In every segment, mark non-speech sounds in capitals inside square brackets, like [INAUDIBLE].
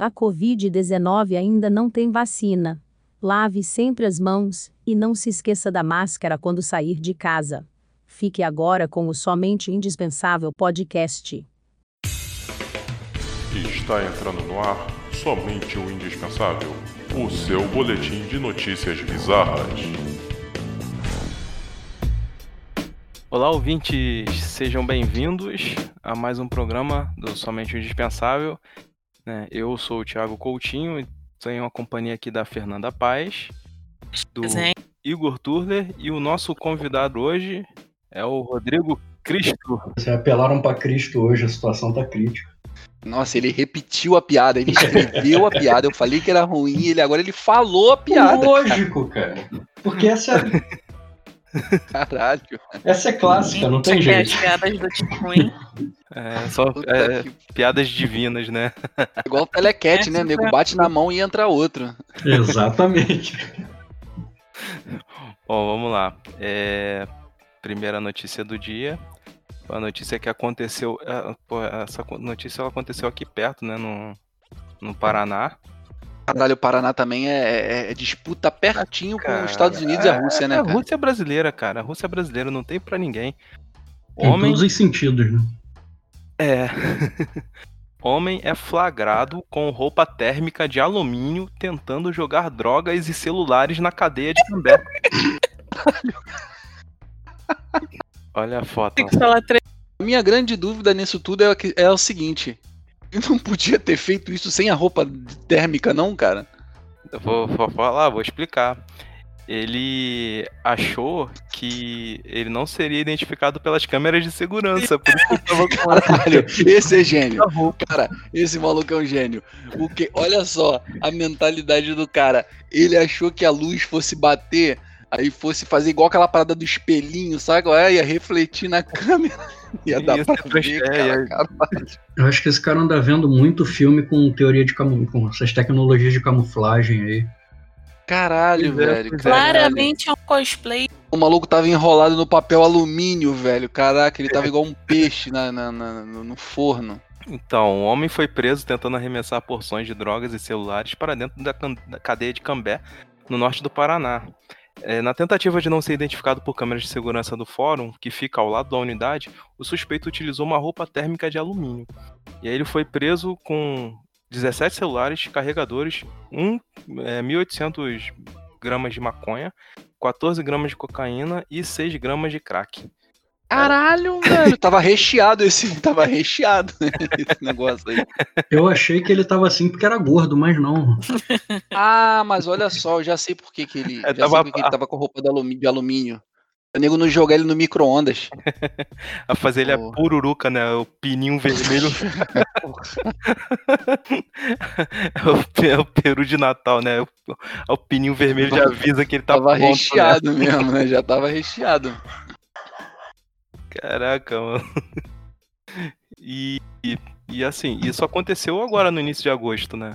A Covid-19 ainda não tem vacina. Lave sempre as mãos e não se esqueça da máscara quando sair de casa. Fique agora com o Somente Indispensável Podcast. Está entrando no ar Somente o Indispensável o seu boletim de notícias bizarras. Olá, ouvintes, sejam bem-vindos a mais um programa do Somente o Indispensável. Né? Eu sou o Thiago Coutinho e tenho a companhia aqui da Fernanda Paz, do Igor Turler e o nosso convidado hoje é o Rodrigo Cristo. Vocês apelaram para Cristo hoje, a situação tá crítica. Nossa, ele repetiu a piada, ele escreveu a piada. Eu falei que era ruim, ele agora ele falou a piada. Lógico, cara. cara. Porque essa é Caralho. Essa é clássica, não tem jeito. As piadas do tipo ruim. É, só é, piadas divinas, né? [LAUGHS] Igual o telecat, né? Nego bate na mão e entra outro. Exatamente. [LAUGHS] Bom, vamos lá. É... Primeira notícia do dia. A notícia que aconteceu. É, essa notícia aconteceu aqui perto, né? No, no Paraná. Caralho, o Paraná também é, é, é disputa pertinho cara, com os Estados Unidos é, e a Rússia, né? É, a Rússia é brasileira, cara. A Rússia é brasileira, não tem para ninguém. Homem... Em todos os sentidos, né? É. [LAUGHS] Homem é flagrado com roupa térmica de alumínio tentando jogar drogas e celulares na cadeia de Cambé. [LAUGHS] Olha a foto. Tem que falar três. A minha grande dúvida nisso tudo é, é o seguinte: ele não podia ter feito isso sem a roupa térmica, não, cara? Eu vou, vou falar, vou explicar. Ele achou que ele não seria identificado pelas câmeras de segurança. Por isso que tava com... [LAUGHS] Caralho, esse é gênio. Cara, esse maluco é um gênio. O que, olha só a mentalidade do cara. Ele achou que a luz fosse bater aí fosse fazer igual aquela parada do espelhinho, sabe? É? Ia refletir na [LAUGHS] câmera. Ia dar pra ver, cara, Eu acho que esse cara anda vendo muito filme com teoria de camuflagem, com essas tecnologias de camuflagem aí. Caralho, velho. Claramente é um cosplay. O maluco tava enrolado no papel alumínio, velho. Caraca, ele tava igual um peixe na, na, na no forno. Então, o homem foi preso tentando arremessar porções de drogas e celulares para dentro da, da cadeia de Cambé, no norte do Paraná. É, na tentativa de não ser identificado por câmeras de segurança do fórum, que fica ao lado da unidade, o suspeito utilizou uma roupa térmica de alumínio. E aí ele foi preso com 17 celulares, carregadores, 1, é, 1.800 gramas de maconha, 14 gramas de cocaína e 6 gramas de crack. Caralho, [LAUGHS] velho. Tava recheado esse. [LAUGHS] Tava recheado né, esse negócio aí. Eu achei que ele tava assim porque era gordo, mas não. [LAUGHS] Ah, mas olha só, eu já sei por que, que ele. É, já tava... sei porque ele tava com roupa de alumínio. De alumínio. O nego não jogar ele no micro-ondas. a fazer ele oh. a pururuca, né? O pininho vermelho. é, o, é, o, peru de Natal, né? O, o pininho vermelho já avisa que ele tá tava pronto, né? recheado né? mesmo, né? Já tava recheado. Caraca, mano. [LAUGHS] E, e, e, assim, isso aconteceu agora no início de agosto, né?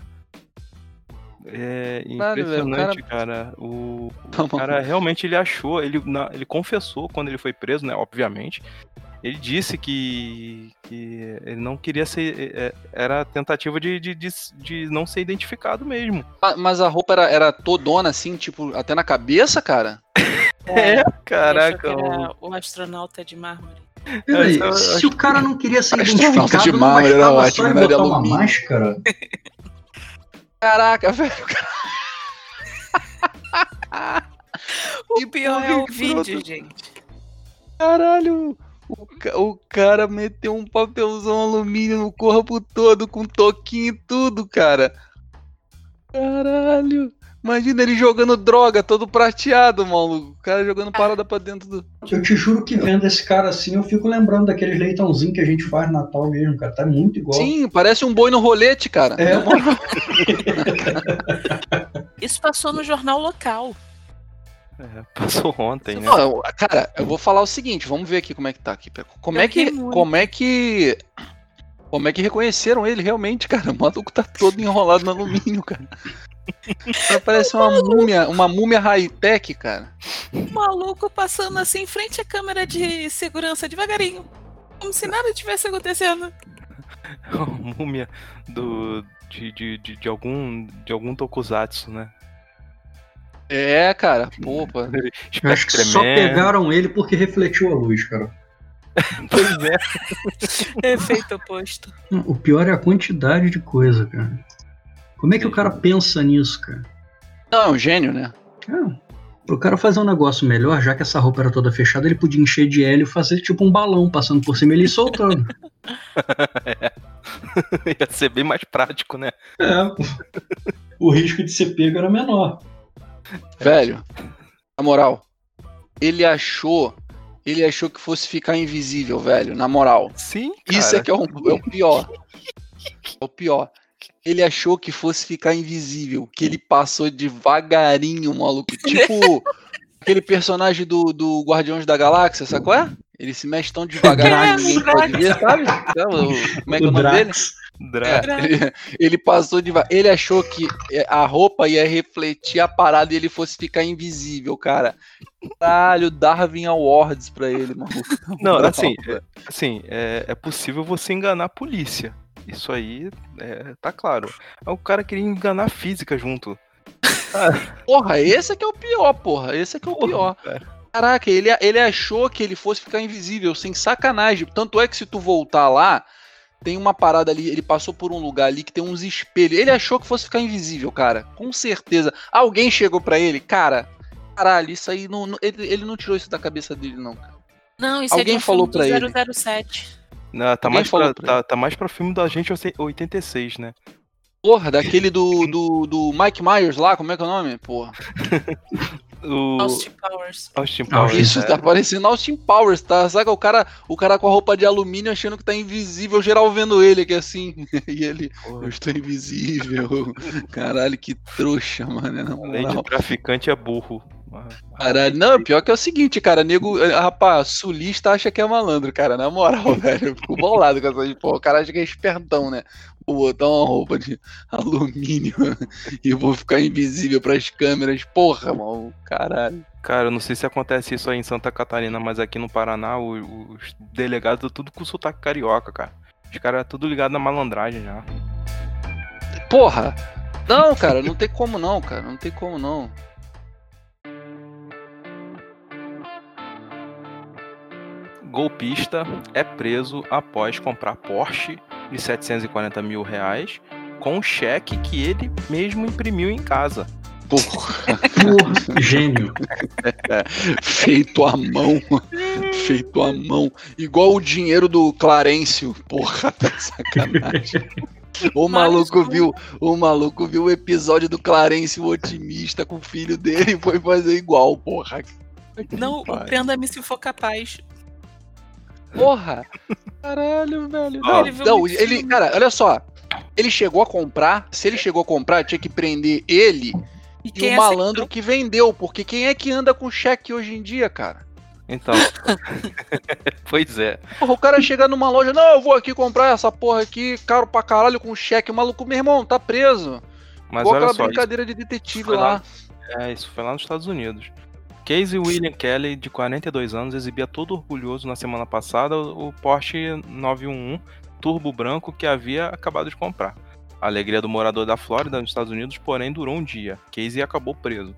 É impressionante, cara... [LAUGHS] cara. O, o cara realmente ele achou, ele, ele confessou quando ele foi preso, né? Obviamente. Ele disse que, que ele não queria ser. É, é, era tentativa de, de, de, de não ser identificado mesmo. Mas a roupa era, era todona, assim, tipo, até na cabeça, cara? [LAUGHS] É, é caraca. o astronauta de mármore. Peraí, se o cara não queria ser identificado, de mármore era ótimo, né? De uma máscara. Caraca, velho. o pior é o vídeo, gente. Caralho, o, o cara meteu um papelzão alumínio no corpo todo, com toquinho e tudo, cara. Caralho. Imagina ele jogando droga, todo prateado, maluco. O cara jogando ah. parada pra dentro do. Eu te juro que vendo esse cara assim, eu fico lembrando daqueles leitãozinhos que a gente faz no Natal mesmo, cara. Tá muito igual. Sim, parece um boi no rolete, cara. É. [LAUGHS] Isso passou no jornal local. É, passou ontem, né? Não, cara, eu vou falar o seguinte, vamos ver aqui como é que tá aqui. Como é que. Como é que. Como é que reconheceram ele realmente, cara? O maluco tá todo enrolado no alumínio, cara. Parece uma múmia, uma múmia high-tech, cara. O maluco passando assim em frente à câmera de segurança devagarinho. Como se nada tivesse acontecendo. [LAUGHS] A múmia do de, de, de, de algum de algum tokusatsu, né? É, cara, pô, pô. [LAUGHS] Eu acho que só pegaram ele porque refletiu a luz, cara. [LAUGHS] Pois é. Efeito oposto. O pior é a quantidade de coisa, cara. Como é que o cara pensa nisso, cara? Não, é um gênio, né? O cara fazer um negócio melhor, já que essa roupa era toda fechada, ele podia encher de hélio e fazer tipo um balão passando por cima e soltando. [LAUGHS] Ia ser bem mais prático, né? É. O risco de ser pego era menor. Velho, na moral, ele achou. Ele achou que fosse ficar invisível, velho, na moral. Sim, cara. Isso é que é, um- é o pior. É o pior. Ele achou que fosse ficar invisível, que ele passou devagarinho, maluco. [LAUGHS] Tipo aquele personagem do, do Guardiões da Galáxia, sabe qual é? Ele se mexe tão devagar que ninguém pode ver, sabe? Sabe o- Como é que é o nome dele? É, ele, ele passou de. Ele achou que é, a roupa ia refletir a parada e ele fosse ficar invisível, cara. Caralho, Darwin Awards pra ele, maluco. Não, assim, velho. Assim, é, é possível você enganar a polícia. Isso aí é, tá claro. Mas O cara queria enganar a física junto. [LAUGHS] Porra, esse é que é o pior, porra. Esse é que é o pior. cara. Caraca, ele, ele achou que ele fosse ficar invisível, sem sacanagem. Tanto é que se tu voltar lá, tem uma parada ali, ele passou por um lugar ali que tem uns espelhos. Ele achou que fosse ficar invisível, cara. Com certeza. Alguém chegou pra ele, cara. Caralho, isso aí não, não- ele, ele não tirou isso da cabeça dele, não, cara. Não, isso Alguém é de um falou filme pra do ele. 007. Não, tá, mais pra, pra tá, tá mais pra filme da gente 86, né? Porra, daquele do, [LAUGHS] do, do Mike Myers lá, como é que é o nome? Porra. [LAUGHS] O Austin Powers. Austin Powers. Isso né? tá parecendo Austin Powers, tá? Saca o cara, o cara com a roupa de alumínio achando que tá invisível, geral vendo ele aqui assim. [LAUGHS] E ele, Porra, eu estou invisível. Caralho, que trouxa, mano. Na Além de traficante é burro. Caralho, não, pior que é o seguinte, cara, nego, eh, rapaz, sulista acha que é malandro, cara, na moral, [LAUGHS] velho, eu fico bolado com essa, pô, o cara acha que é espertão, né, vou botar uma roupa de alumínio [LAUGHS] e vou ficar invisível pras câmeras, porra, mano, caralho. Cara, eu não sei se acontece isso aí em Santa Catarina, mas aqui no Paraná o- os delegados tudo com sotaque carioca, cara. Os caras é tudo ligado na malandragem já. Porra, não, cara, não tem como não, cara, não tem como não. Golpista é preso após comprar Porsche de 740 mil reais com um cheque que ele mesmo imprimiu em casa. Porra, Porra, gênio. feito à mão, feito à mão, igual o dinheiro do Clarencio, porra, tá sacanagem. O maluco viu, o maluco viu o episódio do Clarencio o otimista com o filho dele e foi fazer igual, porra. Não, o. Prenda-me se for capaz. Porra! Caralho, velho. Não, ele não, ele, cara, olha só. Ele chegou a comprar, se ele chegou a comprar, tinha que prender ele E e quem o malandro que vendeu, porque quem é que anda com cheque hoje em dia, cara? Então. [LAUGHS] pois é. Porra, o cara chega numa loja, não, eu vou aqui comprar essa porra aqui, caro pra caralho, com cheque. O maluco, meu irmão, tá preso. Mas Igual olha aquela só, brincadeira de detetive lá. lá. é, isso foi lá nos Estados Unidos. Casey William Kelly, de 42 anos, exibia todo orgulhoso na semana passada o Porsche 911 turbo branco que havia acabado de comprar. A alegria do morador da Flórida, nos Estados Unidos, porém, durou um dia. Casey acabou preso.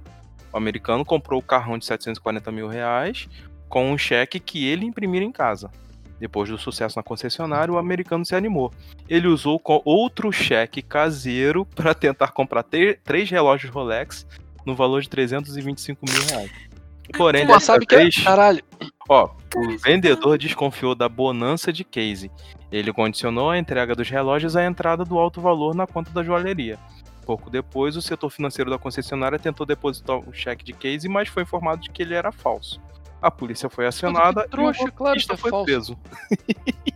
O americano comprou o carrão de 740 mil reais com um cheque que ele imprimira em casa. Depois do sucesso na concessionária, o americano se animou. Ele usou outro cheque caseiro para tentar comprar três relógios Rolex no valor de 325 mil reais. Porém, Pô, sabe que é? Caralho. ó, o vendedor desconfiou da bonança de Casey. Ele condicionou a entrega dos relógios à entrada do alto valor na conta da joalheria. Pouco depois, o setor financeiro da concessionária tentou depositar o cheque de Casey, mas foi informado de que ele era falso. A polícia foi acionada trouxa, e o claro é foi falso. preso. [LAUGHS]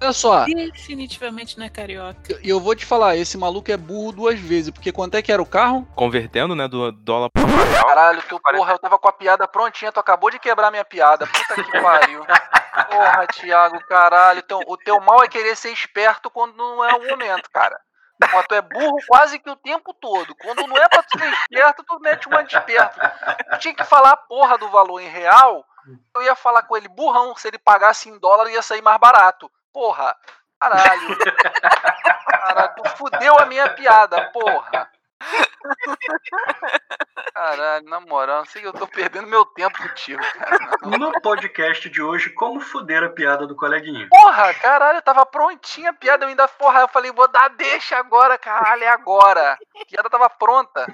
Olha só, Definitivamente não é carioca. e eu vou te falar, esse maluco é burro duas vezes, porque quanto é que era o carro? Convertendo, né, do dólar para real. Caralho, tu, porra, eu tava com a piada prontinha, tu acabou de quebrar minha piada. Puta que pariu. Porra, Thiago, caralho. Então, o teu mal é querer ser esperto quando não é o momento, cara. Pô, tu é burro quase que o tempo todo. Quando não é pra tu ser esperto, tu mete uma de esperto. Tu tinha que falar a porra do valor em real. Eu ia falar com ele, burrão, se ele pagasse em dólar ia sair mais barato. Porra. Caralho. [LAUGHS] Caralho, tu fudeu a minha piada, porra. Caralho, na moral, não sei que eu tô perdendo meu tempo contigo, cara. No podcast de hoje, como fuder a piada do coleguinha? Porra, caralho, tava prontinha a piada, eu ainda, porra, eu falei, vou dar deixa agora, caralho, é agora. A piada tava pronta.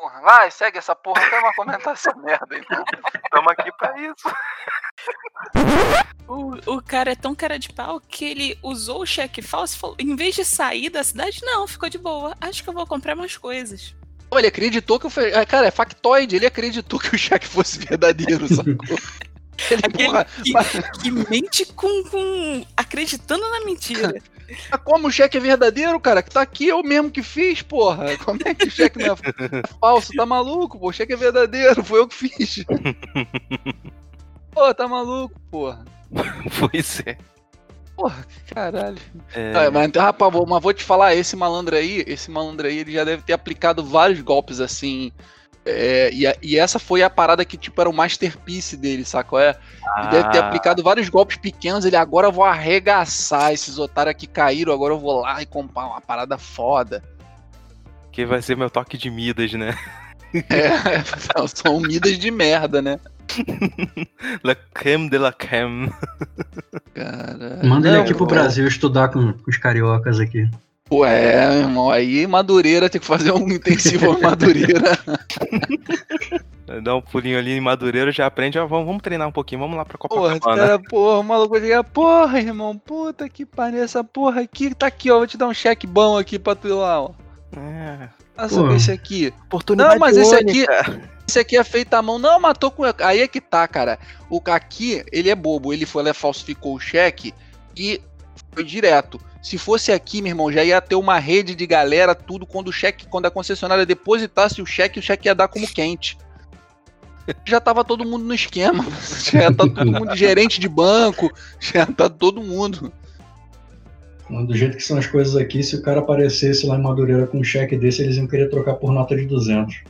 Porra, vai, segue essa porra, até uma comentar essa [LAUGHS] merda, então. Tamo aqui pra isso. O, o cara é tão cara de pau que ele usou o cheque falso e falou, em vez de sair da cidade, não, ficou de boa. Acho que eu vou comprar mais coisas. Ele acreditou que o. fe- ah, Cara, é factoide, ele acreditou que o cheque fosse verdadeiro, sacou? [LAUGHS] Ele, Aquele porra, que, mas- que mente com, com. acreditando na mentira. Mas como o cheque é verdadeiro, cara? Que tá aqui, eu mesmo que fiz, porra. Como é que o cheque não é falso? Tá maluco, pô? O cheque é verdadeiro, foi eu que fiz. [LAUGHS] Pô, tá maluco, porra. Pois é. Porra, caralho. É, Ah, mas, rapaz, vou, mas vou te falar, esse malandro aí, esse malandro aí, ele já deve ter aplicado vários golpes assim. É, e, a- e essa foi a parada que, tipo, era o masterpiece dele, sacou? É? Ele deve ter Ah. aplicado vários golpes pequenos. Ele agora eu vou arregaçar esses otários que caíram. Agora eu vou lá e comprar uma parada foda. Que vai ser meu toque de Midas, né? É, [LAUGHS] são midas de merda, né? [LAUGHS] La creme de la creme. Cara. Manda ele aqui pro. Brasil estudar com, com os cariocas aqui. Pô, é, irmão. Aí Madureira tem que fazer um intensivo [LAUGHS] em Madureira. Dá um pulinho ali em Madureira, já aprende. Ó, vamos, vamos treinar um pouquinho, vamos lá pra Porra, Copacabana. cara, porra, o maluco vai chegar, porra, irmão, puta que pariu, essa porra aqui, tá aqui, ó, vou te dar um cheque bom aqui pra tu ir lá, ó. É, Nossa, Porra. esse aqui. oportunidade Não, mas esse aqui, única. esse aqui é feito à mão. Não, matou com. Aí é que tá, cara. O aqui, ele é bobo. Ele foi lá, falsificou o cheque e foi direto. Se fosse aqui, meu irmão, já ia ter uma rede de galera, tudo, quando o cheque, quando a concessionária depositasse o cheque, o cheque ia dar como quente. Já tava todo mundo no esquema. [LAUGHS] Já tá todo mundo gerente de banco, já tá todo mundo. Do jeito que são as coisas aqui, se o cara aparecesse lá em Madureira com um cheque desse, eles iam querer trocar por nota de 200.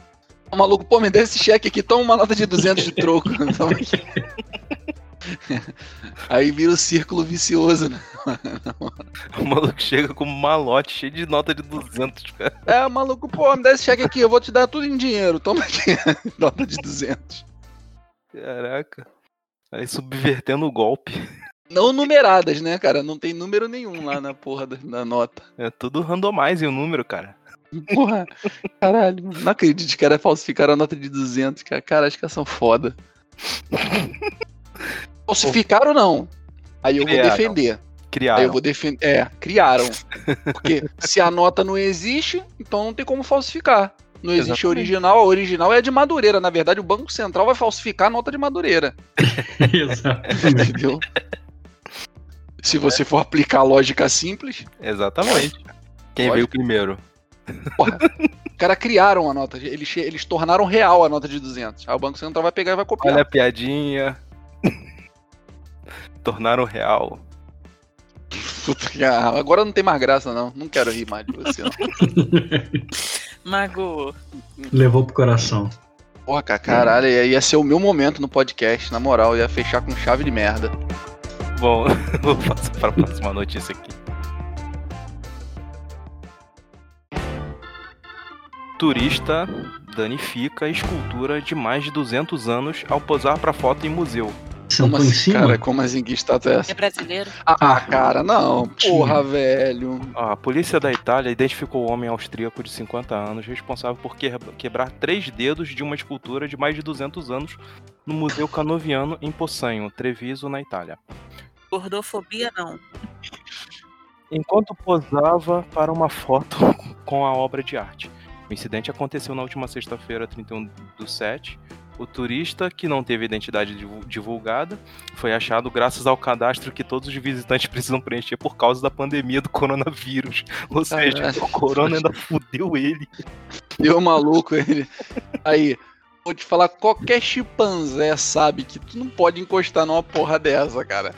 O maluco, pô, me dá esse cheque aqui, toma uma nota de 200 de troco. [LAUGHS] [LAUGHS] Aí vira o círculo vicioso, né? O maluco chega com um malote cheio de nota de 200, cara. É, maluco, pô, me dá esse cheque aqui, eu vou te dar tudo em dinheiro, toma aqui, [LAUGHS] nota de 200. Caraca. Aí subvertendo o golpe. Não numeradas, né, cara? Não tem número nenhum lá na porra da, nota. É tudo randomize o número, cara. Porra, caralho, não acredito que cara falsificaram a nota de 200, cara. Cara, acho que elas são foda. Falsificaram não. Aí eu vou Criaram. defender. Aí Criaram. eu vou defender. É, criaram. Porque [LAUGHS] se a nota não existe, então não tem como falsificar. Não existe Exatamente. original, a original é de Madureira. Na verdade, o Banco Central vai falsificar a nota de Madureira. [LAUGHS] Exatamente. Entendeu? Se você for aplicar a lógica simples, Exatamente. Quem Lógico. veio primeiro? os caras criaram a nota. Eles, eles tornaram real a nota de 200. Aí o Banco Central vai pegar e vai copiar. Olha a piadinha. Tornaram real. Puta que- ah, agora não tem mais graça, não. Não quero rir mais de você, não. [LAUGHS] Mago, Levou pro coração. Porra, cara, caralho, ia ia ser o meu momento no podcast, na moral. Ia fechar com chave de merda. Bom, [LAUGHS] vou passar para a próxima notícia aqui. Turista danifica escultura de mais de 200 anos ao posar para foto em museu. Como Sentou em assim, cima? cara? Como assim que status é essa? é brasileiro? Ah, cara, não. Porra, velho. A polícia da Itália identificou o homem austríaco de 50 anos responsável por que- quebrar três dedos de uma escultura de mais de 200 anos no Museu Canoviano em Poçanho, Treviso, na Itália. Gordofobia não. Enquanto posava para uma foto [LAUGHS] com a obra de arte. O incidente aconteceu na última sexta-feira, 31 do 7. O turista, que não teve identidade divu- divulgada, foi achado graças ao cadastro que todos os visitantes [LAUGHS] precisam preencher por causa da pandemia do coronavírus. [LAUGHS] Ou seja, Caralho. o corona ainda fudeu ele. Deu maluco ele. Aí, vou te falar, qualquer chimpanzé sabe que tu não pode encostar numa porra dessa, cara.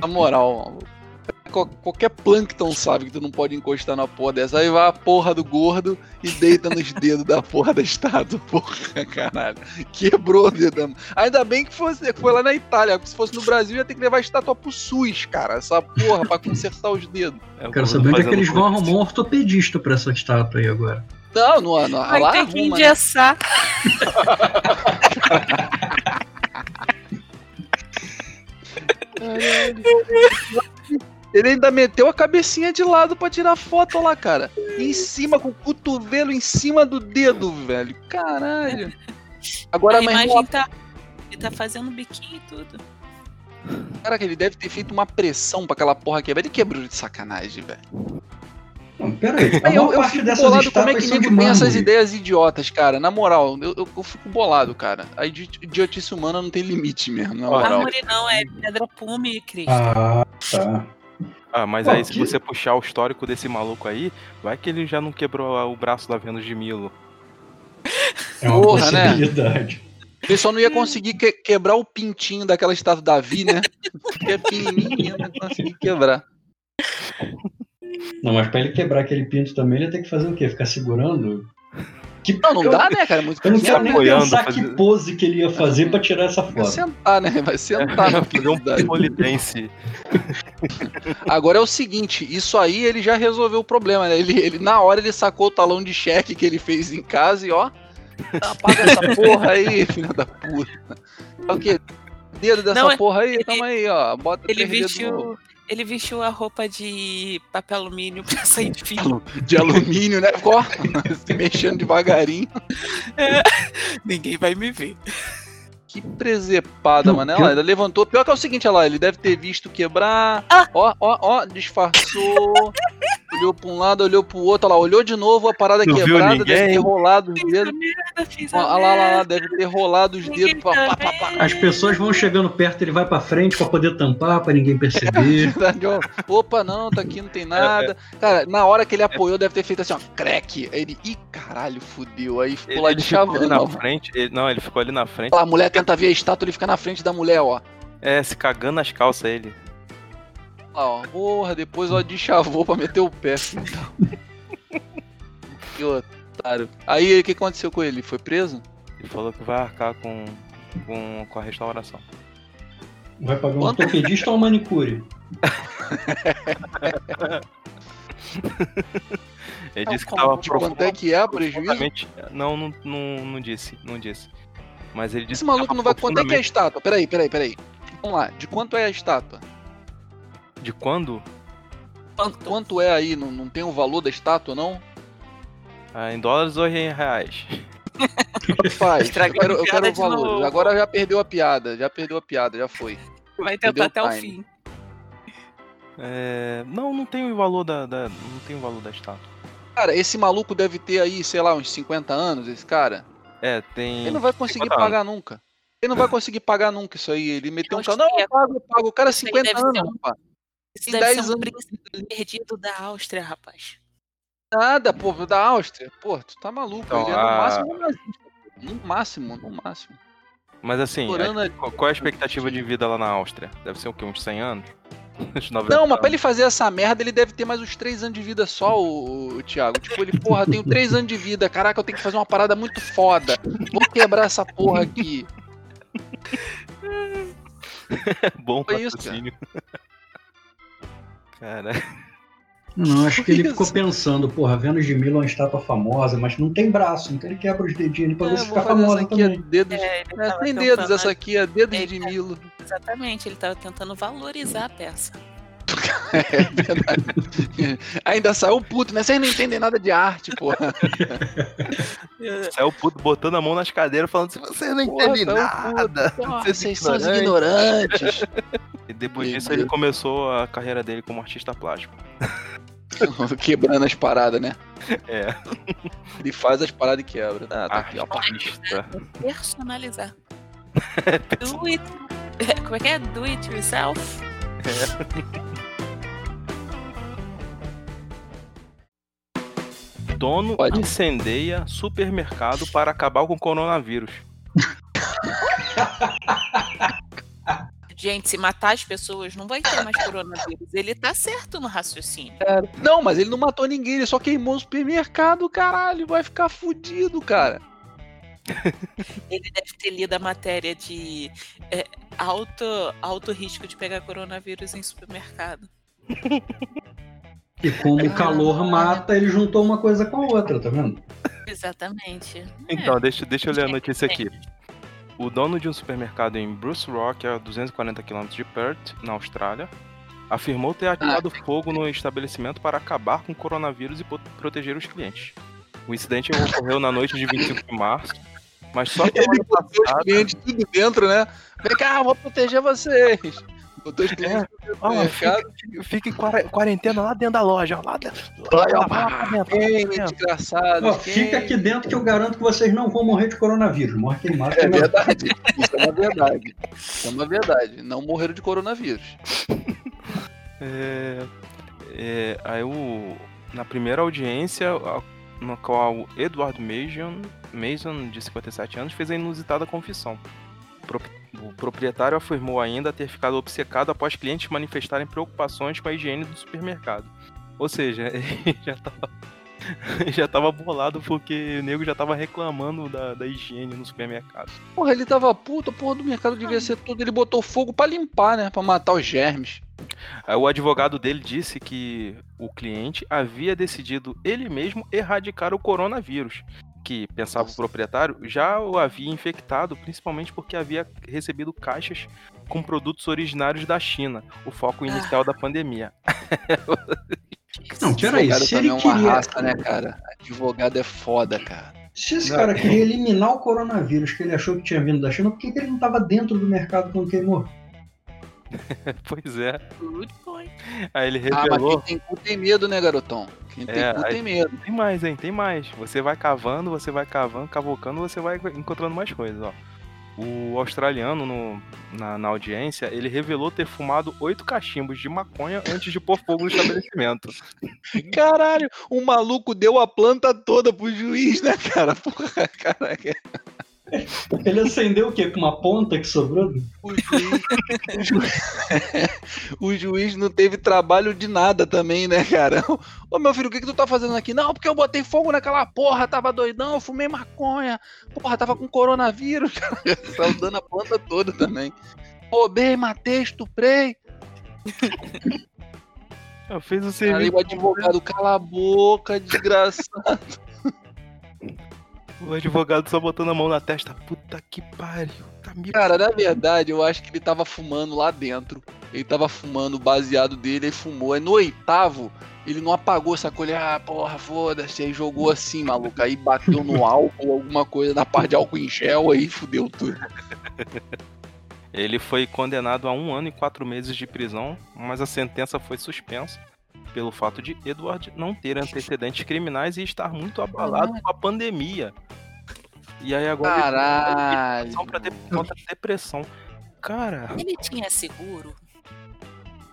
Na moral, maluco. Qual- qualquer plâncton sabe que tu não pode encostar na porra dessa. Aí vai a porra do gordo e deita nos [LAUGHS] dedos da porra da estátua. Porra, caralho. Quebrou o dedo. Ainda bem que fosse, foi lá na Itália. porque Se fosse no Brasil, ia ter que levar a estátua pro SUS, cara. Essa porra, pra consertar os dedos. É o Quero saber onde é que eles vão arrumar um ortopedista pra essa estátua aí agora. Não, não, não Vai lá ter que arruma, né? engessar. [LAUGHS] [LAUGHS] Ele ainda meteu a cabecinha de lado pra tirar foto lá, cara. Em cima, com o cotovelo em cima do dedo, velho. Caralho. Agora, a mas imagem tá. Ele tá fazendo biquinho e tudo. cara, que ele deve ter feito uma pressão pra aquela porra quebrar. Ele quebrou de sacanagem, velho. Não, pera aí. A eu, eu fico dessas bolado como é que nego tem essas ideias idiotas, cara. Na moral, eu, eu, eu fico bolado, cara. A idi- idiotice humana não tem limite mesmo, na moral. Mármore não, é pedra pume, Cristo. Ah, tá. Ah, mas Pô, aí se que- você puxar o histórico desse maluco aí, vai que ele já não quebrou o braço da Vênus de Milo. É uma Porra, né? possibilidade. Ele só não ia conseguir que- quebrar o pintinho daquela estátua da Davi, né? Porque é pequenininho, não ia conseguir quebrar. Não, mas pra ele quebrar aquele pinto também, ele ia ter que fazer o quê? Ficar segurando? Que... Não, não eu, dá, né, cara? É muito Eu não quero nem apoiando, pensar fazer- que pose que ele ia fazer pra tirar essa Vai foto. sentar, né? Vai sentar [LAUGHS] Fazer um polidense. Agora é o seguinte, isso aí ele já resolveu o problema, né? Ele, ele, na hora ele sacou o talão de cheque que ele fez em casa e ó, apaga essa porra aí, filha da puta. É o quê? Dedo dessa Não, é- porra aí, ele- toma aí, ó. Bota Ele vestiu. Ele vestiu a roupa de papel alumínio pra sair de filme. de alumínio, né? Ó, [LAUGHS] se mexendo devagarinho. Ninguém vai me ver. Que presepada, mano. ela levantou. Pior que é o seguinte, olha lá, ele deve ter visto quebrar. Ah. Ó, ó, ó, disfarçou. Olhou pra um lado, olhou pro outro, olha lá, olhou de novo a parada Não viu quebrada, deve ter rolado os dedos. a merda, fiz Ó, a lá, lá, lá, deve ter rolado os Ninguém dedos. Pá, pá, pá. As pessoas vão chegando perto, ele vai pra frente pra poder tampar, pra ninguém perceber. [LAUGHS] Opa, não, tá aqui, não tem nada. Cara, na hora que ele apoiou, deve ter feito assim, ó, crack. Aí ele, ih, caralho, fudeu. Aí ficou Ele, lá ele de ficou ali chavando. na frente. ele- não, ele ficou ali na frente. A mulher tenta ver a estátua, ele fica na frente da mulher, ó. É, se cagando nas calças ele. Lá, ó. Porra, depois ó, deschavou pra meter o pé. da- que otário. Aí o que aconteceu com ele? Foi preso? Ele falou que vai arcar com, com, com a restauração. Vai pagar um Quanto? ortopedista ou um manicure? [LAUGHS] Ele disse que tava De quanto é que é o prejuízo? profundamente- Não, não, não, não disse, não disse. Mas ele disse Esse maluco não vai. Quanto é que é a estátua? Peraí, peraí, peraí. Vamos lá. De quanto é a estátua? De quando? Quanto? Quanto é aí? Não, não tem o valor da estátua, não? Ah, em dólares ou em reais? [LAUGHS] Faz. Eu quero, eu quero o valor. novo. Agora já perdeu a piada. Já perdeu a piada, já foi. Vai Perdeu tentar até o fim. É, não, não tem o valor da, da- não tem o valor da estátua. Cara, esse maluco deve ter aí, sei lá, uns 50 anos, esse cara. É, tem. Ele não vai conseguir 50 pagar nunca. Ele não vai conseguir pagar nunca isso aí. Ele meteu um cara. Não, que eu pago, eu pago. O cara é isso aí 50 deve anos, um- rapaz. Isso Em deve 10 ser um anos. príncipe perdido da Áustria, rapaz. Nada, pô, da Áustria. Pô, tu tá maluco. Então, ele é no a- máximo nazista. No máximo, no máximo. Mas assim, é- a- qual é a expectativa de vida lá na Áustria? Deve ser o quê? Uns 100 anos? [LAUGHS] Uns 90 Não, mas pra anos? ele fazer essa merda, ele deve ter mais uns 3 anos de vida só, o, o Thiago. Tipo, ele, porra, tenho 3 anos de vida. Caraca, eu tenho que fazer uma parada muito foda. Vou quebrar essa porra aqui. [LAUGHS] Bom Foi isso. Cara, Não, acho [LAUGHS] que ele ficou pensando, porra, Vênus de Milo é uma estátua famosa, mas não tem braço, então ele quebra os dedinhos ali pra É, ver se vou fica fazer essa famosa aqui, é também. dedos. É, ele É, tava tem dedos, essa aqui é dedos de Milo. Exatamente, ele tava tentando valorizar a peça. [LAUGHS] É verdade. Ainda saiu puto, né? Vocês não entendem nada de arte, porra. saiu puto botando a mão nas cadeiras falando: se você não Porra, entende saiu nada. Porra, Vocês vocês são os ignorantes." E depois Meu disso ele Deus. começou a carreira dele como artista plástico. [LAUGHS] Quebrando as paradas, né? É, Ele faz as paradas e quebra. Ah, tá aqui, ó. artista. Personalizar. [LAUGHS] Do it. Como é que é? Do it yourself? Dono Pode. incendeia supermercado para acabar com o coronavírus. [LAUGHS] Gente, se matar as pessoas, não vai ter mais coronavírus. Ele tá certo no raciocínio. Não, mas ele não matou ninguém, ele só queimou o supermercado, caralho. Vai ficar fudido, cara. [LAUGHS] Ele deve ter lido a matéria de é, alto, alto risco de pegar coronavírus em supermercado. [LAUGHS] E como o calor mata, ele juntou uma coisa com a outra, tá vendo? Exatamente. Então, É, deixa, deixa eu ler a notícia aqui. O dono de um supermercado em Bruce Rock, a 240 km de Perth, na Austrália, afirmou ter ativado fogo no estabelecimento para acabar com o coronavírus e proteger os clientes. O incidente ocorreu na noite de 25 de março, mas só pela Ele botou os passada, clientes tudo dentro, né? Vem cá, vou proteger vocês. Botou os clientes do ó, mercado. fica, fica em quarentena lá dentro da loja, lá dentro. Lá, lá Quem, dentro. desgraçado. Ó, quem? fica aqui dentro que eu garanto que vocês não vão morrer de coronavírus. Morre queimado. É verdade. Isso é uma verdade. Isso é uma verdade. Não morreram de coronavírus. É, é, aí o, na primeira audiência, a- no qual Edward Mason, Mason, de 57 anos, fez a inusitada confissão. Pro- O proprietário afirmou ainda ter ficado obcecado após clientes manifestarem preocupações com a higiene do supermercado. Ou seja, [LAUGHS] ele já tava, ele já tava bolado porque o nego já tava reclamando da, da higiene no supermercado. Porra, ele tava puto, a porra do mercado devia ser tudo. Ele botou fogo pra limpar, né? Pra matar os germes. Aí o advogado dele disse que o cliente havia decidido ele mesmo erradicar o coronavírus, que, pensava o proprietário, já o havia infectado, principalmente porque havia recebido caixas com produtos originários da China, o foco inicial da pandemia. Não, peraí, Advogado se ele é uma queria. raça, né, cara? Advogado é foda, cara. Se esse Não. cara queria eliminar o coronavírus que ele achou que tinha vindo da China, por que, que ele não estava dentro do mercado quando queimou? [LAUGHS] pois é. Good point. Aí ele Ah, mas revelou. quem tem cu tem medo, né, garotão? Quem tem É, cu aí- tem medo. Tem mais, hein? Tem mais. Você vai cavando, você vai cavando, cavocando, você vai encontrando mais coisas, ó. O australiano, no- na, na audiência, ele revelou ter fumado oito cachimbos de maconha antes de pôr fogo no estabelecimento. [LAUGHS] Caralho, o maluco deu a planta toda pro juiz, né, cara? Porra, caraca. [LAUGHS] Ele acendeu o quê? Com uma ponta que sobrou? O juiz, o, [LAUGHS] juiz, o juiz não teve trabalho de nada também, né, cara? Ô meu filho, o que, que tu tá fazendo aqui? Não, porque eu botei fogo naquela porra, tava doidão, eu fumei maconha, porra, tava com coronavírus, [LAUGHS] cara. Tava dando a planta toda também. Roubei, matei, estuprei. Eu fiz o Aí serviço. o advogado, cala a boca, desgraçado. O advogado só botando a mão na testa. Puta que pariu. Tá me... Cara, na verdade, eu acho que ele tava fumando lá dentro. Ele tava fumando o baseado dele e fumou. Aí no oitavo, ele não apagou essa colher. Ah, porra, foda-se. Aí jogou assim, maluco. Aí bateu no álcool, alguma coisa na parte de álcool em gel, aí fudeu tudo. Ele foi condenado a um ano e quatro meses de prisão, mas a sentença foi suspensa pelo fato de Edward não ter antecedentes criminais e estar muito abalado com a pandemia. E aí agora Caralho. tem pra de- contra a depressão. Cara, Ele tinha seguro?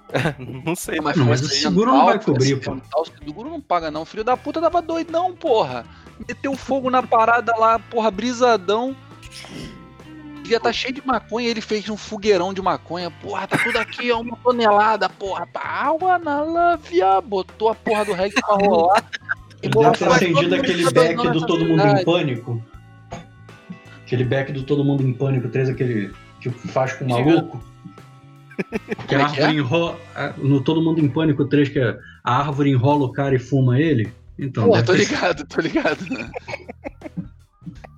[LAUGHS] não sei, Não, mas o seguro não vai cobrir, pô. O seguro não paga, não. Filho da puta tava doidão, porra. Meteu fogo na parada lá, porra, brisadão. Devia tá cheio de maconha, ele fez um fogueirão de maconha. Porra, tá tudo aqui, ó, uma tonelada, porra. Água na lávia. Botou a porra do reggae pra rolar. Ele deve ter acendido aquele back do Todo Mundo em. Pânico. Aquele back do Todo Mundo em Pânico 3, aquele que faz com o maluco. [LAUGHS] Que a é que é? árvore enrola. No Todo Mundo em Pânico 3, que a árvore enrola o cara e fuma ele. Então, Pô, tô ter- ligado, tô ligado.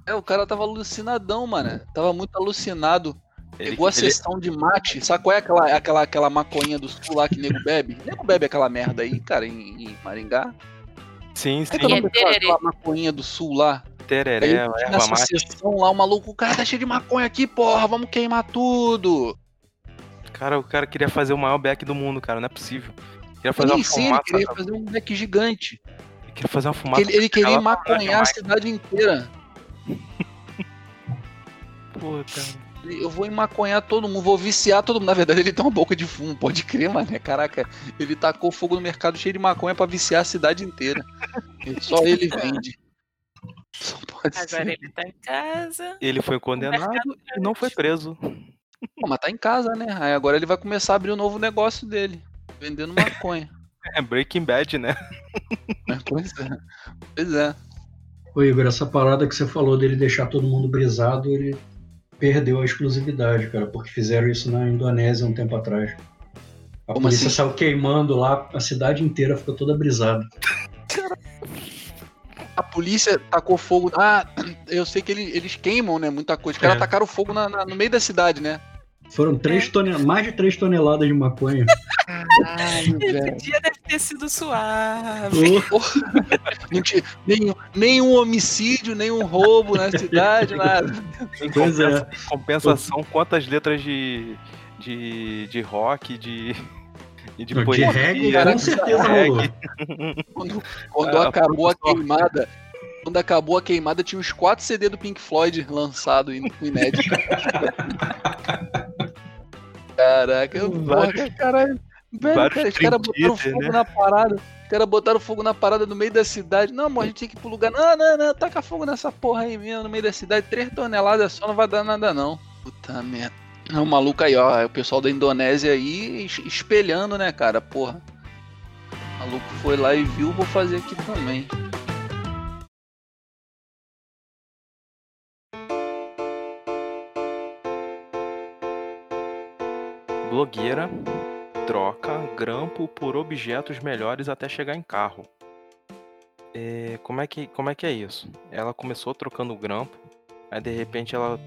É, o cara tava alucinadão, mano. Tava muito alucinado. Ele- Pegou a ele- sessão de mate. Sabe qual é aquela, aquela, aquela maconha do sul lá que nego bebe? [LAUGHS] Nego bebe aquela merda aí, cara, em, em Maringá. Sim, é que é o sim, nome daquela tererê. aquela maconha do sul lá? Aí, tereré, erva nessa mate. sessão lá, o maluco, o cara tá cheio de maconha aqui, porra, vamos queimar tudo. Cara, o cara queria fazer o maior back do mundo, cara, não é possível. Queria fazer uma sim, ele queria fazer um deck gigante. Ele queria fazer uma fumaça. ele, ele queria maconhar a cidade inteira. [LAUGHS] Cara. Eu vou maconhar todo mundo, vou viciar todo mundo. Na verdade, ele tem uma boca de fumo, pode crer, mano. Caraca, ele tacou fogo no mercado cheio de maconha pra viciar a cidade inteira. [LAUGHS] Só ele vende. Só pode Agora ser. ele tá em casa. Ele foi condenado e não foi preso. Pô, mas tá em casa, né? Aí agora ele vai começar a abrir o um novo negócio dele, vendendo maconha. [LAUGHS] É Breaking Bad, né? pois é. Pois é. Ô Igor, essa parada que você falou dele deixar todo mundo brisado, ele perdeu a exclusividade, cara, porque fizeram isso na Indonésia um tempo atrás. A Como polícia assim? saiu queimando lá, a cidade inteira ficou toda brisada. A polícia tacou fogo. Ah, [CLEARS THROAT] eu sei que eles, eles queimam, né? Muita coisa. Os caras É. tacaram fogo na- na- no meio da cidade, né? Foram três tone... mais de 3 toneladas de maconha. Caralho, [LAUGHS] Esse dia deve ter sido suave. [LAUGHS] Não tinha nenhum, nenhum homicídio, nenhum roubo na cidade, nada. Em é. compensa- em compensação, quantas letras de, de, de rock, de, e de reggae, cara, com certeza reggae. rolou. Quando, quando Ah, acabou a queimada. Quando acabou a queimada, tinha uns 4 CD do Pink Floyd lançado in- inédito. [LAUGHS] Caraca, eu porra, Vários- caralho. Velho, cara, os caras botaram fogo né? na parada. Os caras botaram fogo na parada no meio da cidade. Não, amor, a gente tem que ir pro lugar. Não, não, não, taca fogo nessa porra aí mesmo, no meio da cidade. 3 toneladas só não vai dar nada, não. Puta merda. É o maluco aí, ó. É o pessoal da Indonésia aí es- espelhando, né, cara? Porra. O maluco foi lá e viu, vou fazer aqui também. Blogueira troca grampo por objetos melhores até chegar em carro. É, como, é que, como é que é isso? Ela começou trocando grampo, aí de repente ela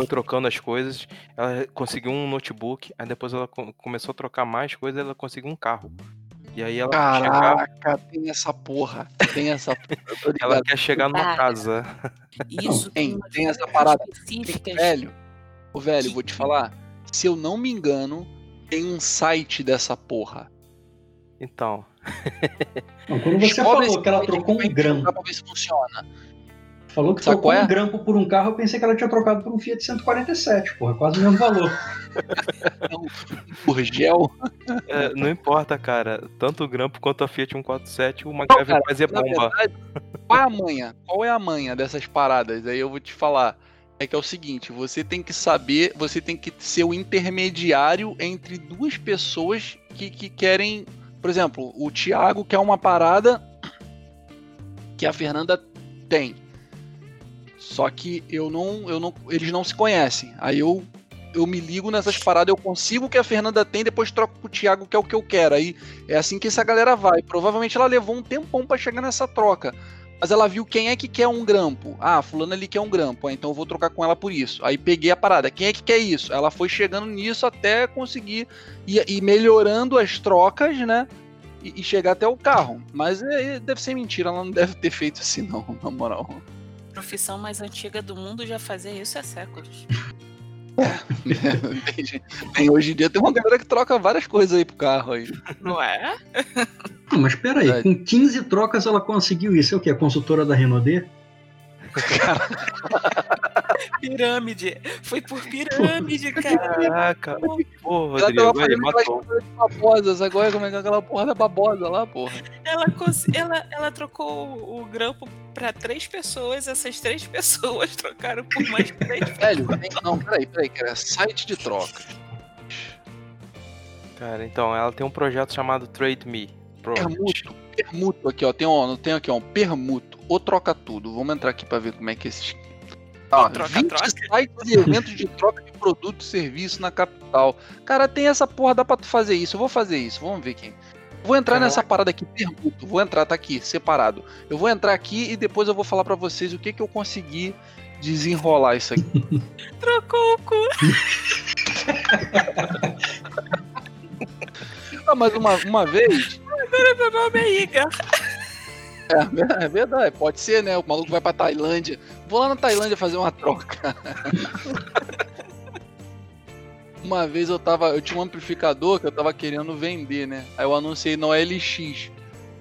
foi trocando as coisas, ela conseguiu um notebook, aí depois ela co- começou a trocar mais coisas, ela conseguiu um carro. E aí ela quer chegar, Caraca, tem essa porra. Tem essa porra. Ela quer chegar numa Cara. casa. Isso tem- tem essa parada. específicas. Velho, ô velho, vou te falar. Se eu não me engano, tem um site dessa porra. Então, Não, quando você Descobre falou que ela trocou um jogar Pra ver se funciona. Falou que Sabe trocou é? um grampo por um carro, eu pensei que ela tinha trocado por um Fiat 147, porra, quase o mesmo valor. [LAUGHS] Por gel. é, não importa, cara. Tanto o grampo quanto a Fiat 147, o Não, McLaren cara, fazia Na bomba. verdade, qual é a manha? Qual é a manha dessas paradas? Aí eu vou te falar. É que é o seguinte, você tem que saber, você tem que ser o intermediário entre duas pessoas que, que querem. Por exemplo, o Thiago quer uma parada que a Fernanda tem. Só que eu não, eu não, eles não se conhecem. Aí eu eu me ligo nessas paradas, eu consigo o que a Fernanda tem, depois troco pro Thiago que é o que eu quero. Aí é assim que essa galera vai. Provavelmente ela levou um tempão pra chegar nessa troca. Mas ela viu quem é que quer um grampo. Ah, fulano ali quer um grampo. Ah, então eu vou trocar com ela por isso. Aí peguei a parada. Quem é que quer isso? Ela foi chegando nisso até conseguir ir, ir melhorando as trocas, né? E, e chegar até o carro. Mas é- é- deve ser mentira. Ela não deve ter feito assim, não, na moral. A profissão mais antiga do mundo já fazia isso há séculos. [LAUGHS] tem, gente- tem- hoje em dia tem uma galera que troca várias coisas aí pro carro aí. Não é? Não, mas peraí, Verdade. com 15 trocas ela conseguiu isso. É o quê? A consultora da Renault D? [LAUGHS] Pirâmide. Foi por pirâmide, cara. Caraca, pô, Ela tava Rodrigo, fazendo aquelas matou. babosas. Agora como é que é aquela porra da babosa lá, porra? Ela, ela, ela trocou o grampo pra três pessoas. Essas três pessoas [LAUGHS] trocaram por mais três. [LAUGHS] Velho, não, peraí, peraí, cara. Site de troca. Cara, então, ela tem um projeto chamado Trade Me. Permuto. Permuto aqui, ó. Tem um, tem aqui, ó, um permuto. Ou troca tudo. Vamos entrar aqui pra ver como é que esses. Ó, troca, 20 troca. sites e eventos de troca de produto e serviço na capital. Cara, tem essa porra, dá pra tu fazer isso. Eu vou fazer isso. Vamos ver quem. Vou entrar Caraca. nessa parada aqui, permuto. Vou entrar, tá aqui, separado. Eu vou entrar aqui e depois eu vou falar pra vocês o que que eu consegui desenrolar isso aqui. [LAUGHS] Trocou o cu. Ah, mas uma, uma vez. Meu nome é Iga. É, é verdade, pode ser, né? O maluco vai pra Tailândia. Vou lá na Tailândia fazer uma troca. [LAUGHS] uma vez eu tava. Eu tinha um amplificador que eu tava querendo vender, né? Aí eu anunciei no LX.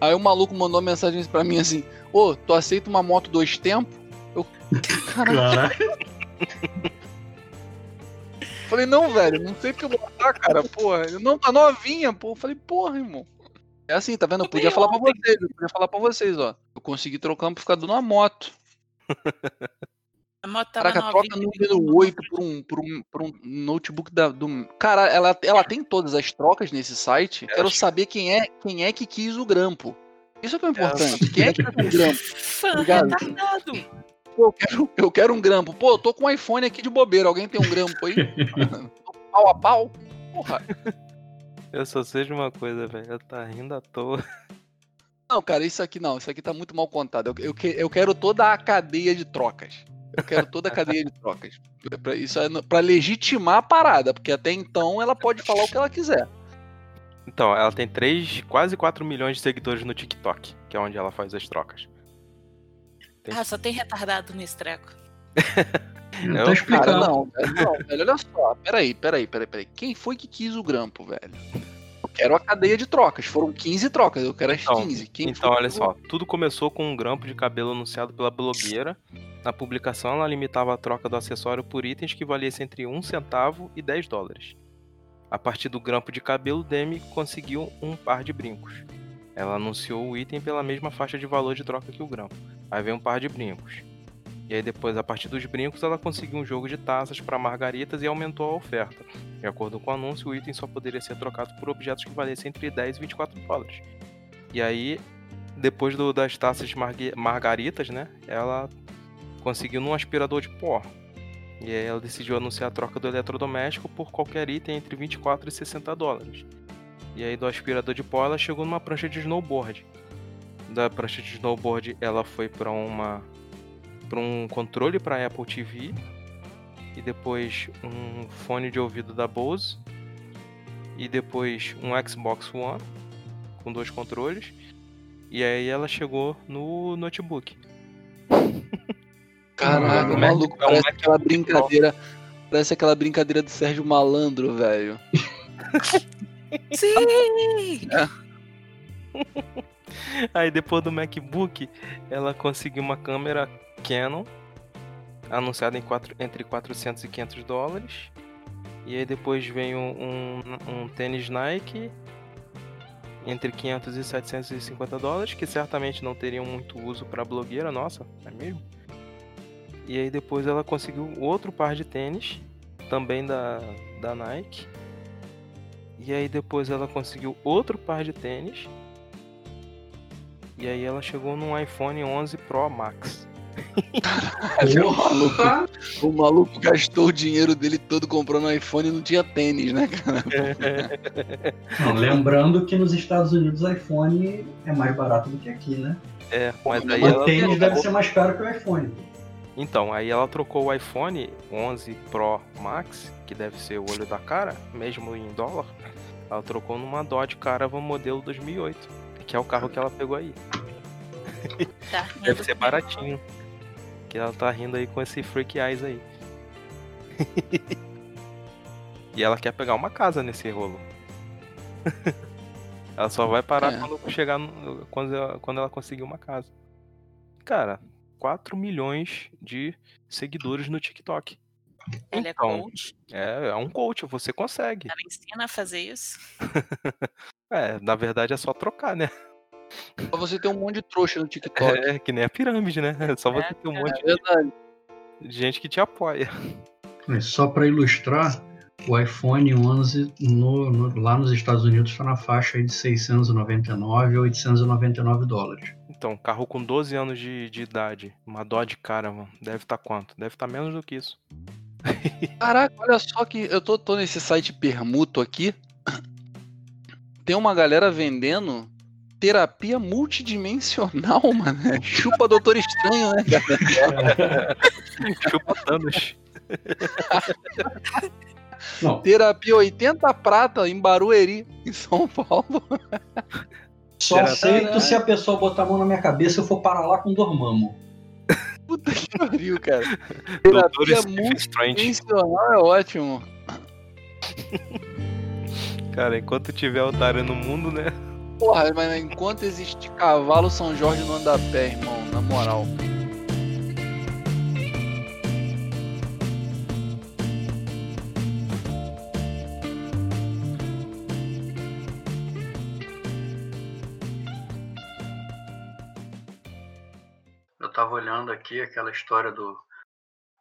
Aí o maluco mandou uma mensagem pra mim assim: Ô, tu aceita uma moto dois tempos? Eu. Caralho. Caraca. Falei, não, velho, não sei o que eu vou botar, cara. Porra, eu não tá novinha, pô. Eu falei, porra, irmão. É assim, tá vendo? Eu podia falar pra vocês, eu podia falar pra vocês, ó. Eu consegui trocar o amplificador numa moto. moto tava Caraca, troca número comprou 8 por um, por um, por um notebook da, do. Cara, ela, ela tem todas as trocas nesse site. Quero acho- saber quem é, quem é que quis o grampo. Isso é que é o importante. Quem é que tá com o grampo? Fã retardado. Eu quero, eu quero um grampo. Pô, eu tô com um iPhone aqui de bobeira. Alguém tem um grampo aí? [LAUGHS] pau a pau? Porra. Eu só sei de uma coisa, velho. Tá rindo à toa. [LAUGHS] Não, cara, isso aqui não. Isso aqui tá muito mal contado. Eu, eu, que- eu quero toda a cadeia de trocas. Eu quero toda a cadeia de trocas. [LAUGHS] Pra- Isso é pra legitimar a parada, porque até então ela pode falar o que ela quiser. Então, ela tem 3, quase 4 milhões de seguidores no TikTok, que é onde ela faz as trocas. Tem- Ah, só tem retardado nesse treco. Não tá explicado. Cara, não, [LAUGHS] velho, não, velho, olha só. Peraí, peraí, peraí, peraí. Quem foi que quis o grampo, velho? Eu quero a cadeia de trocas. Foram 15 trocas, eu quero as Então, 15. Quem Então, olha só, tudo começou com um grampo de cabelo anunciado pela blogueira. Na publicação, ela limitava a troca do acessório por itens que valessem entre 1 centavo e 10 dólares. A partir do grampo de cabelo, Demi conseguiu um par de brincos. Ela anunciou o item pela mesma faixa de valor de troca que o grampo. Aí vem um par de brincos. E aí depois, a partir dos brincos, ela conseguiu um jogo de taças para margaritas e aumentou a oferta. De acordo com o anúncio, o item só poderia ser trocado por objetos que valessem entre 10 e 24 dólares. E aí, depois do- das taças de margaritas, né? Ela conseguiu num aspirador de pó. E aí ela decidiu anunciar a troca do eletrodoméstico por qualquer item entre 24 e 60 dólares. E aí do aspirador de pó ela chegou numa prancha de snowboard. Da prancha de snowboard ela foi para uma para um controle para Apple TV e depois um fone de ouvido da Bose e depois um Xbox One com dois controles. E aí ela chegou no notebook. [LAUGHS] Caraca, É um maluco, Mac- é um parece aquela brincadeira. Parece aquela brincadeira do Sérgio Malandro, velho. [LAUGHS] Sim! [LAUGHS] Aí depois do MacBook, ela conseguiu uma câmera Canon, anunciada em quatro, entre 400 e 500 dólares. E aí depois vem um, um, um tênis Nike entre 500 e 750 dólares, que certamente não teriam muito uso para blogueira, nossa, é mesmo? E aí depois ela conseguiu outro par de tênis, também da, da Nike. E aí depois ela conseguiu outro par de tênis. E aí ela chegou num iPhone 11 Pro Max. Porra! O maluco gastou o dinheiro dele todo comprando um iPhone e não tinha tênis, né, cara? [LAUGHS] Não, lembrando que nos Estados Unidos o iPhone é mais barato do que aqui, né? É, mas aí ela tênis deve ser mais caro que o iPhone. Então, aí ela trocou o iPhone 11 Pro Max, que deve ser o olho da cara, mesmo em dólar. Ela trocou numa Dodge Caravan modelo 2008, que é o carro que ela pegou aí. Tá Deve ser baratinho. Que ela tá rindo aí com esse freak eyes aí. [LAUGHS] e ela quer pegar uma casa nesse rolo. [LAUGHS] ela só vai parar É. quando chegar no- quando, ela, quando ela conseguir uma casa. Cara, 4 milhões de seguidores no TikTok. Ela é Então, coach. É, é um coach, você consegue. Ela ensina a fazer isso. [LAUGHS] É, na verdade é só trocar, né? Pra você ter um monte de trouxa no TikTok. É que nem a pirâmide, né? É [LAUGHS] só você ter um É monte verdade. de gente que te apoia. Mas só para ilustrar, o iPhone 11 no- no- lá nos Estados Unidos está na faixa aí de 699 a 899 dólares. Então, carro com 12 anos de, de idade, uma Dodge Caravan, deve estar quanto? Deve estar menos do que isso. [LAUGHS] Caraca, olha só que eu tô, tô nesse site permuto aqui. Tem uma galera vendendo terapia multidimensional, [LAUGHS] mano. Chupa Doutor Estranho, né? [LAUGHS] Chupa Thanos. Não, Terapia 80 prata em Barueri, em São Paulo. só Será- aceito se a pessoa botar a mão na minha cabeça e eu for parar lá com dormamo. Puta que pariu, cara. Terapia multidimensional é ótimo. Cara, enquanto tiver otário no mundo, né? Porra, mas enquanto existe cavalo, São Jorge não anda a pé, irmão, na moral. Eu tava olhando aqui aquela história do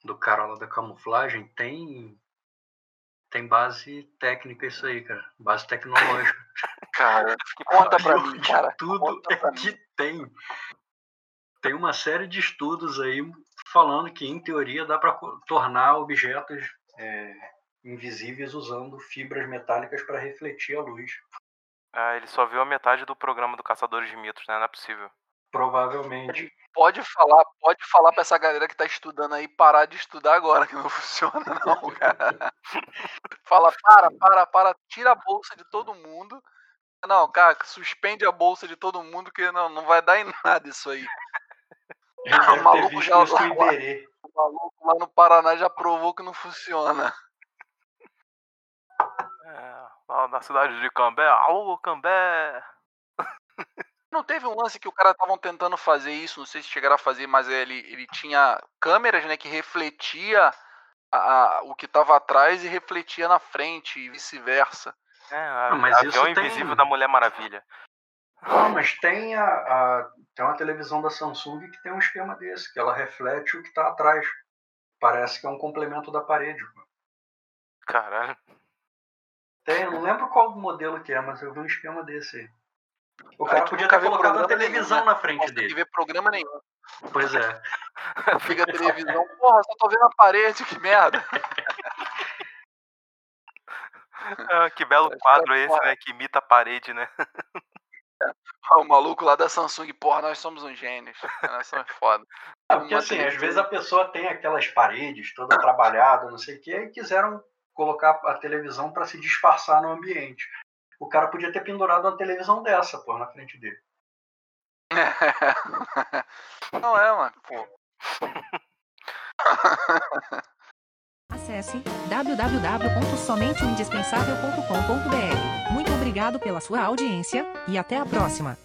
do cara lá da camuflagem tem tem base técnica isso aí, cara. Base tecnológica. [LAUGHS] Cara, conta pra mim, cara. tudo é mim. que tem. Tem uma série de estudos aí falando que, em teoria, dá para tornar objetos é, invisíveis usando fibras metálicas para refletir a luz. Ah, ele só viu a metade do programa do Caçadores de Mitos, né? Não é possível. Provavelmente. Pode falar, pode falar pra essa galera que tá estudando aí parar de estudar agora, que não [LAUGHS] funciona não, cara. Fala, para, para, para, tira a bolsa de todo mundo. Não, cara, suspende a bolsa de todo mundo, que não, não vai dar em nada isso aí. [LAUGHS] Ter maluco já- com o. O maluco lá no Paraná já provou que não funciona. É, lá na cidade de Cambé. Alô, Cambé! [LAUGHS] Não teve um lance que o cara estavam tentando fazer isso, não sei se chegaram a fazer, mas ele, ele tinha câmeras, né, que refletia a- a- o que tava atrás e refletia na frente e vice-versa. É, a, mas avião isso tem- invisível da Mulher Maravilha. Não, mas tem, a, a- tem uma televisão da Samsung que tem um esquema desse, que ela reflete o que está atrás. Parece que é um complemento da parede. Caralho. Tem, não lembro qual modelo que é, mas eu vi um esquema desse aí. O cara podia viu colocado uma programa nenhum, televisão né? na Não frente consegue dele. ver programa nenhum. Pois é. [LAUGHS] Liga a televisão, porra, só tô vendo a parede, que merda. [LAUGHS] Ah, que belo Vai quadro ficar esse, né? Que imita a parede, né? [LAUGHS] Ah, O maluco lá da Samsung, porra, nós somos uns gênios. Nós somos foda. Ah, porque Uma assim, às televisão. vezes a pessoa tem aquelas paredes toda trabalhada, não sei o que, e quiseram colocar a televisão para se disfarçar no ambiente. O cara podia ter pendurado uma televisão dessa, pô, na frente dele. [LAUGHS] Não é, mano, pô. [LAUGHS] Acesse www.somenteoindispensável.com.br. Muito obrigado pela sua audiência e até a próxima.